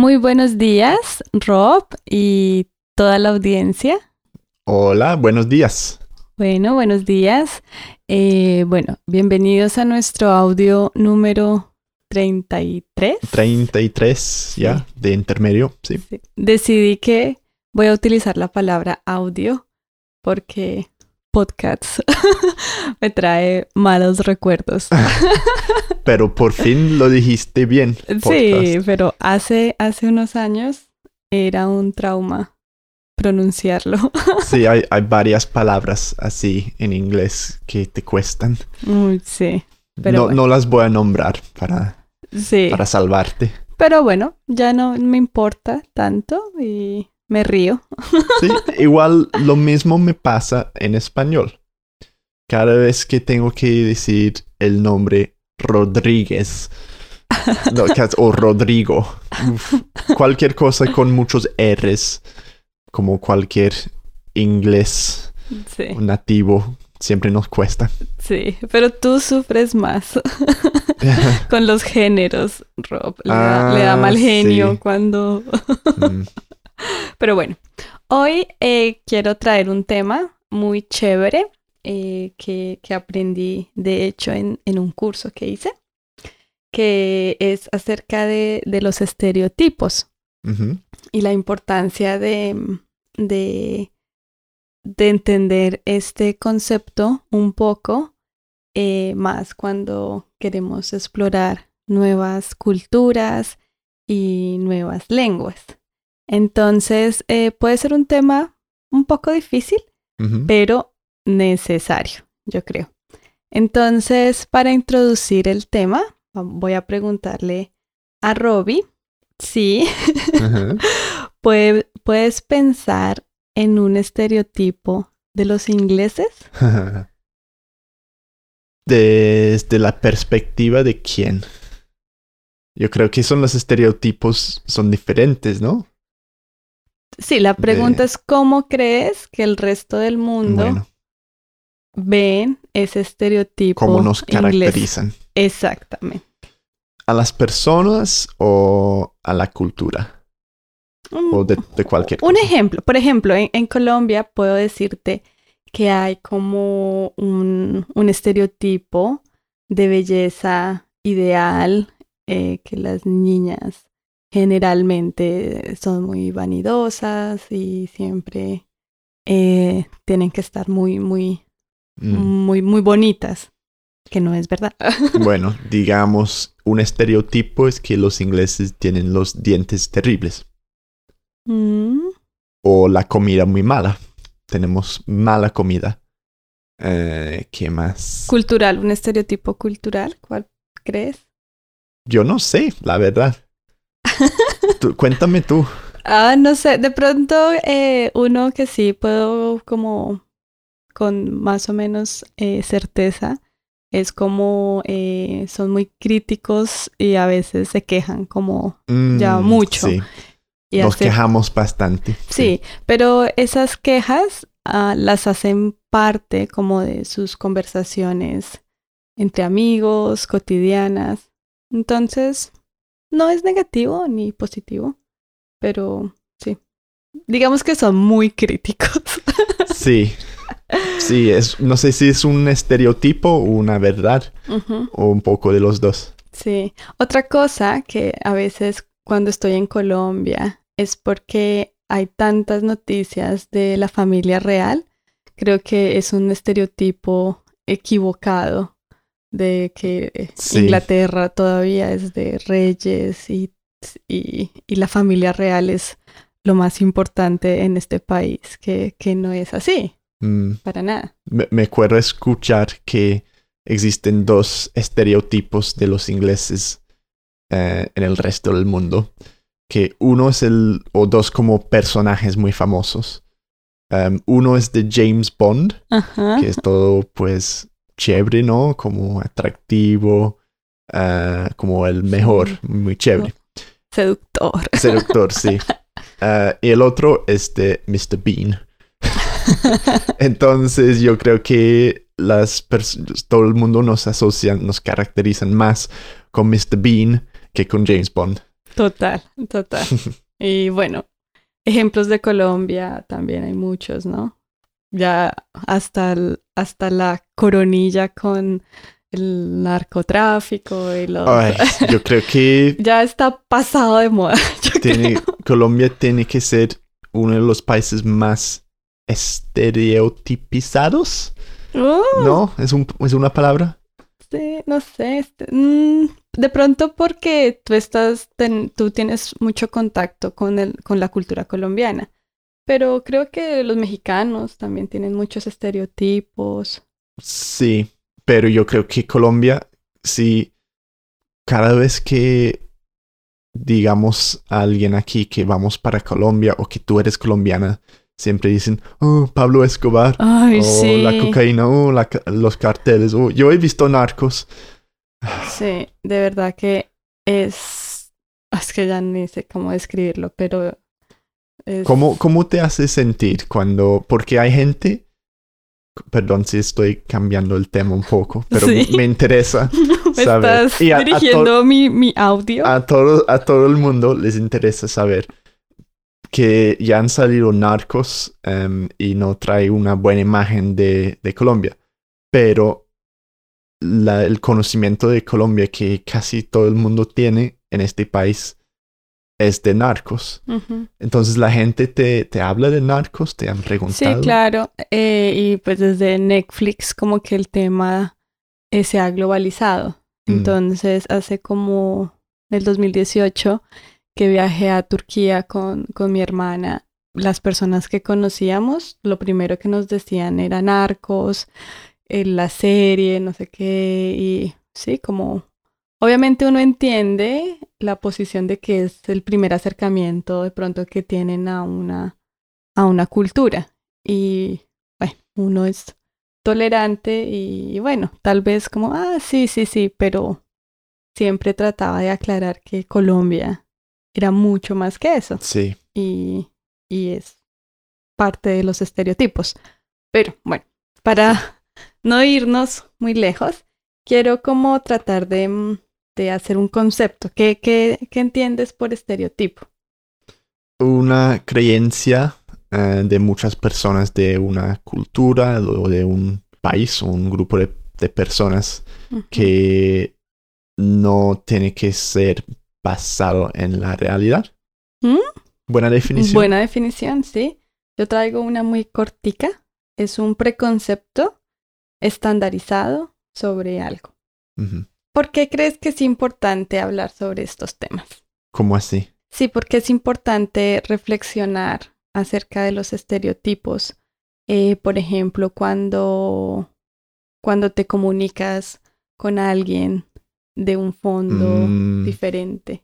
Muy buenos días, Rob y toda la audiencia. Hola, buenos días. Bueno, buenos días. Eh, bueno, bienvenidos a nuestro audio número 33. 33, ya, de intermedio, sí. Sí. Decidí que voy a utilizar la palabra audio porque podcasts me trae malos recuerdos. Pero por fin lo dijiste bien. Sí, pero hace, hace unos años era un trauma pronunciarlo. Sí, hay, hay varias palabras así en inglés que te cuestan. Uy, sí, pero no, bueno. no las voy a nombrar para, sí. para salvarte. Pero bueno, ya no me importa tanto y me río. Sí, igual lo mismo me pasa en español. Cada vez que tengo que decir el nombre Rodríguez no, o Rodrigo, uf, cualquier cosa con muchos R's, como cualquier inglés Sí, nativo, siempre nos cuesta. sí, pero tú sufres más con los géneros, Rob. Le, da, le da Ah, mal genio sí. cuando... Mm, Pero bueno, hoy eh, quiero traer un tema muy chévere eh, que, que aprendí, de hecho, en, en un curso que hice, que es acerca de, de los estereotipos y la importancia de, de, de entender este concepto un poco eh, más cuando queremos explorar nuevas culturas y nuevas lenguas. Entonces, eh, puede ser un tema un poco difícil, pero necesario, yo creo. Entonces, para introducir el tema, voy a preguntarle a Robbie si. Puede- ¿Puedes pensar en un estereotipo de los ingleses? Desde la perspectiva de quién. Yo creo que son los estereotipos, son diferentes, ¿no? Sí, la pregunta De- es cómo crees que el resto del mundo Bueno, ven ese estereotipo cómo nos inglés. caracterizan. Exactamente. ¿A las personas o a la cultura? O de, de cualquier Un cosa. ejemplo, por ejemplo, en, en Colombia puedo decirte que hay como un, un estereotipo de belleza ideal, eh, que las niñas generalmente son muy vanidosas y siempre eh, tienen que estar muy, muy, Mm. muy, muy bonitas, que no es verdad. Bueno, digamos, un estereotipo es que los ingleses tienen los dientes terribles. Mm, O la comida muy mala. Tenemos mala comida. Eh, ¿Qué más? cultural, un estereotipo cultural, ¿cuál crees? Yo no sé, la verdad. Tú- cuéntame tú. Ah, no sé, de pronto eh, uno que sí puedo como con más o menos eh, certeza es como eh, son muy críticos y a veces se quejan como Ya Mm, mucho. Sí, y nos hace- quejamos bastante. Sí, pero esas quejas ah, las hacen parte como de sus conversaciones entre amigos, cotidianas. Entonces, no es negativo ni positivo, pero sí. Digamos que son muy críticos. Sí. Sí, es, no sé si es un estereotipo o una verdad o un poco de los dos. Sí. Otra cosa que a veces cuando estoy en Colombia es porque hay tantas noticias de la familia real. Creo que es un estereotipo equivocado de que Sí. Inglaterra todavía es de reyes y, y, y la familia real es lo más importante en este país, que, que no es así, Mm, para nada. me, me acuerdo escuchar que existen dos estereotipos de los ingleses eh, en el resto del mundo. Que uno es el, o dos como personajes muy famosos. Um, uno es de James Bond, Ajá. que es todo pues chévere, ¿no? Como atractivo, ah, como el mejor, Sí. muy chévere. Seductor. Seductor, sí. Ah, y el otro es de Mr. Bean. Entonces yo creo que las todo el mundo nos asocia, nos caracterizan más con Mr. Bean que con James Bond. Total, total. Y bueno, ejemplos de Colombia también hay muchos, ¿no? Ya hasta, el- hasta la coronilla con el narcotráfico y los... Ay, yo creo que Ya está pasado de moda. tiene. Colombia tiene que ser uno de los países más estereotipizados. Oh, ¿No? ¿Es, un, ¿Es una palabra? sí, no sé. este, mm, de pronto porque tú estás, ten- tú tienes mucho contacto con el, con la cultura colombiana. Pero creo que los mexicanos también tienen muchos estereotipos. Sí, pero yo creo que Colombia, sí, cada vez que digamos a alguien aquí que vamos para Colombia o que tú eres colombiana, siempre dicen, oh, Pablo Escobar, Ay, o sí. la cocaína, o la los carteles, o yo he visto narcos. Sí, de verdad que es... Es que ya ni sé cómo describirlo, pero... Es... ¿Cómo, ¿Cómo te hace sentir cuando, porque hay gente, perdón si estoy cambiando el tema un poco, pero Sí. me interesa ¿Me saber. estás Y a- a to- dirigiendo mi, mi audio? a todo, a todo el mundo les interesa saber que ya han salido narcos em, y no trae una buena imagen de, de Colombia. Pero la- el conocimiento de Colombia que casi todo el mundo tiene en este país es de narcos. Entonces la gente te, te habla de narcos, te han Sí, preguntado. claro. eh, y pues desde Netflix como que el tema eh, se ha globalizado. Mm. Entonces hace como el 2018 que viajé a Turquía con, con mi hermana, las personas que conocíamos, lo primero que nos decían era narcos, eh, la serie, no sé qué, y sí, como obviamente uno entiende la posición de que es el primer acercamiento de pronto que tienen a una, a una cultura. Y bueno, uno es tolerante y bueno, tal vez como, ah, sí, sí, sí, pero siempre trataba de aclarar que Colombia era mucho más que eso Sí, y, y es parte de los estereotipos. Pero bueno, para no irnos muy lejos, quiero como tratar de, mm, de hacer un concepto. ¿Qué, qué, qué entiendes por estereotipo? una creencia eh, de muchas personas de una cultura o de un país o un grupo de, de personas que no tiene que ser basado en la realidad. ¿Mm? Buena definición. Buena definición, sí. Yo traigo una muy cortica. Es un preconcepto estandarizado sobre algo. ¿Por qué crees que es importante hablar sobre estos temas? ¿Cómo así? Sí, porque es importante reflexionar acerca de los estereotipos. Eh, por ejemplo, cuando, cuando te comunicas con alguien de un fondo Mm, diferente.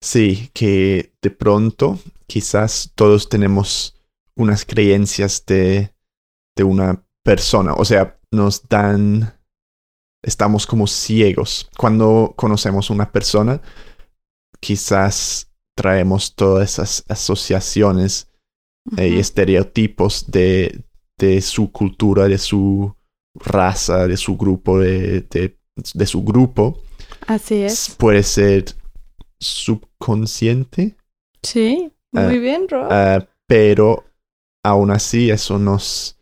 sí, que de pronto quizás todos tenemos unas creencias de, de una persona. O sea, nos dan... Estamos como ciegos. Cuando conocemos una persona, quizás traemos todas esas asociaciones eh, y estereotipos de, de su cultura, de su raza, de su grupo, de, de, de su grupo. Así es. Puede ser subconsciente, Sí, Ah, muy bien, Rob. ah, pero aún así eso nos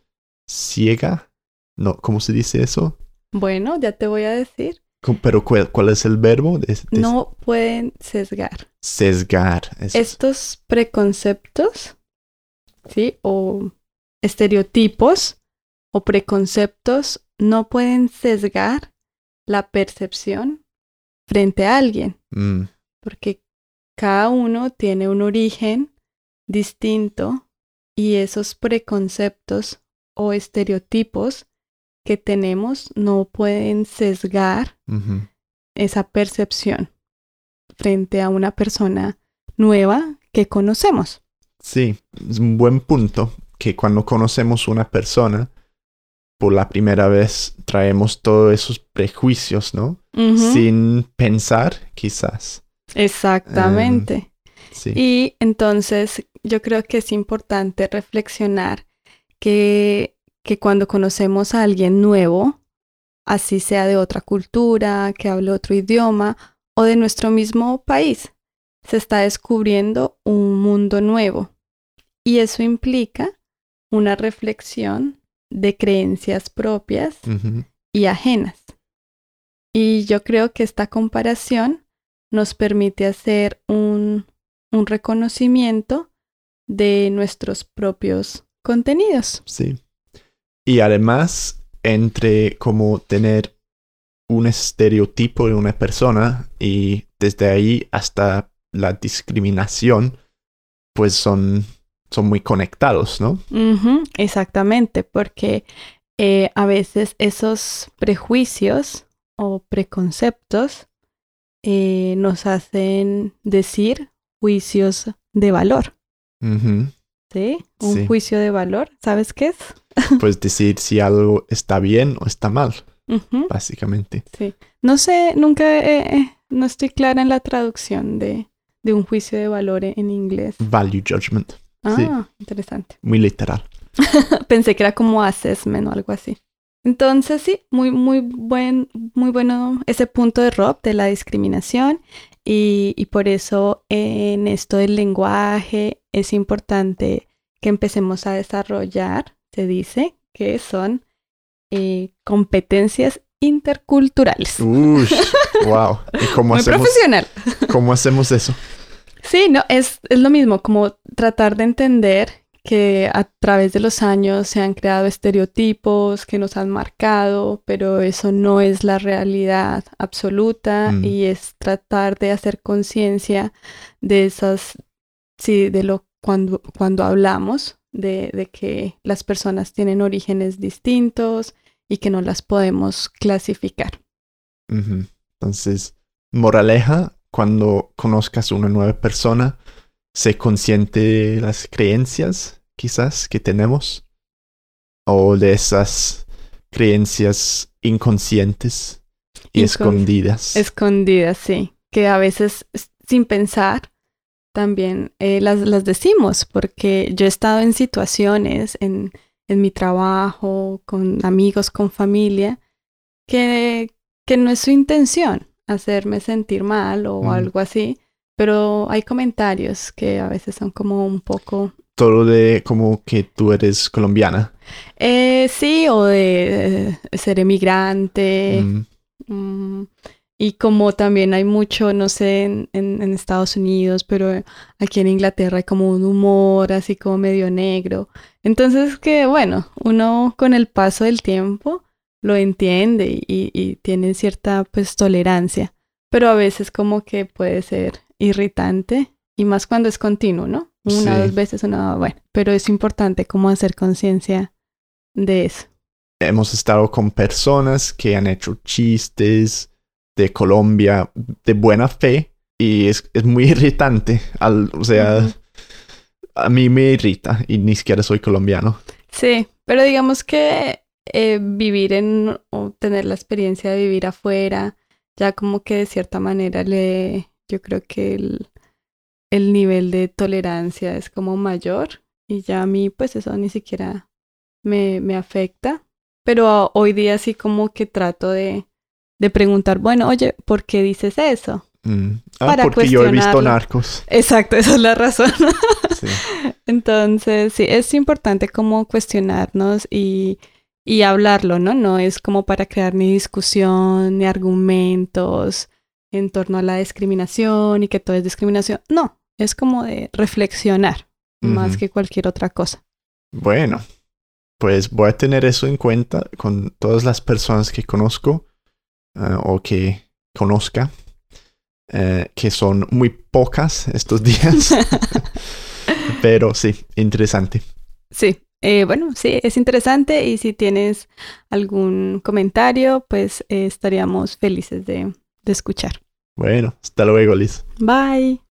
ciega. No, ¿Cómo se dice eso? bueno, ya te voy a decir. ¿Cómo- Pero ¿cuál, cuál es el verbo? De, de No pueden sesgar. Sesgar. eso. Estos preconceptos, ¿sí? O estereotipos o preconceptos no pueden sesgar la percepción frente a alguien, Mm, porque cada uno tiene un origen distinto y esos preconceptos o estereotipos que tenemos no pueden sesgar esa percepción frente a una persona nueva que conocemos. Sí, es un buen punto que cuando conocemos una persona por la primera vez traemos todos esos prejuicios, ¿no? Sin pensar, quizás. Exactamente. Sí. Y entonces yo creo que es importante reflexionar que, que cuando conocemos a alguien nuevo, así sea de otra cultura, que hable otro idioma o de nuestro mismo país, se está descubriendo un mundo nuevo y eso implica una reflexión de creencias propias y ajenas. Y yo creo que esta comparación nos permite hacer un, un reconocimiento de nuestros propios contenidos. Sí. Y además, entre como tener un estereotipo de una persona y desde ahí hasta la discriminación, pues son, son muy conectados, ¿no? Exactamente, porque eh, a veces esos prejuicios o preconceptos eh, nos hacen decir juicios de valor. ¿sí? Un Sí. juicio de valor, ¿sabes qué es? Pues decir si algo está bien o está mal, básicamente. sí. No sé, nunca, eh, no estoy clara en la traducción de, de un juicio de valor en inglés. Value judgment. Ah, Sí. interesante. Muy literal. Pensé que era como assessment o algo así. Entonces sí, muy, muy buen, muy bueno ese punto de Rob de la discriminación y, y por eso en esto del lenguaje es importante que empecemos a desarrollar, se dice, que son eh, competencias interculturales. Ush, wow. ¿Y cómo Muy hacemos, profesional. cómo hacemos eso? Sí, no, es, es lo mismo, como tratar de entender que a través de los años se han creado estereotipos que nos han marcado, pero eso no es la realidad absoluta Mm. y es tratar de hacer conciencia de esas, sí, de lo cuando, cuando hablamos de, de que las personas tienen orígenes distintos y que no las podemos clasificar. Entonces, moraleja, cuando conozcas una nueva persona, sé consciente de las creencias, quizás, que tenemos, o de esas creencias inconscientes y escondidas. Escondidas, sí. Que a veces sin pensar también eh, las, las decimos, porque yo he estado en situaciones en, en mi trabajo, con amigos, con familia, que, que no es su intención hacerme sentir mal o Mm. algo así, pero hay comentarios que a veces son como un poco, Todo de como que tú eres colombiana. eh, sí, o de eh, ser emigrante. Mm, Mm, y como también hay mucho, no sé, en, en- en Estados Unidos, pero aquí en Inglaterra hay como un humor así como medio negro. Entonces que bueno, uno con el paso del tiempo lo entiende y, y- y tiene cierta pues tolerancia, pero a veces como que puede ser irritante y más cuando es continuo, ¿no? Una Sí. dos veces, una, bueno, pero es importante como hacer conciencia de eso. hemos estado con personas que han hecho chistes de Colombia de buena fe y es, es muy irritante. Al, o sea, Ujú. a mí me irrita y ni siquiera soy colombiano. Sí, pero digamos que eh, vivir en o tener la experiencia de vivir afuera, ya como que de cierta manera le, yo creo que el, el nivel de tolerancia es como mayor y ya a mí pues eso ni siquiera me, me afecta, pero hoy día sí como que trato de, de preguntar, bueno, oye, ¿por qué dices eso? Mm. Ah, Para porque yo he visto narcos. Exacto, esa es la razón. Sí. Entonces, sí, es importante como cuestionarnos y, y hablarlo, ¿no? No es como para crear ni discusión ni argumentos en torno a la discriminación y que todo es discriminación. No, es como de reflexionar más que cualquier otra cosa. Bueno, pues voy a tener eso en cuenta con todas las personas que conozco eh, o que conozca, eh, que son muy pocas estos días. Pero sí, interesante. Sí, eh, bueno, sí, es interesante y si tienes algún comentario, pues eh, estaríamos felices de, de escuchar. Bueno, hasta luego, Liz. Bye.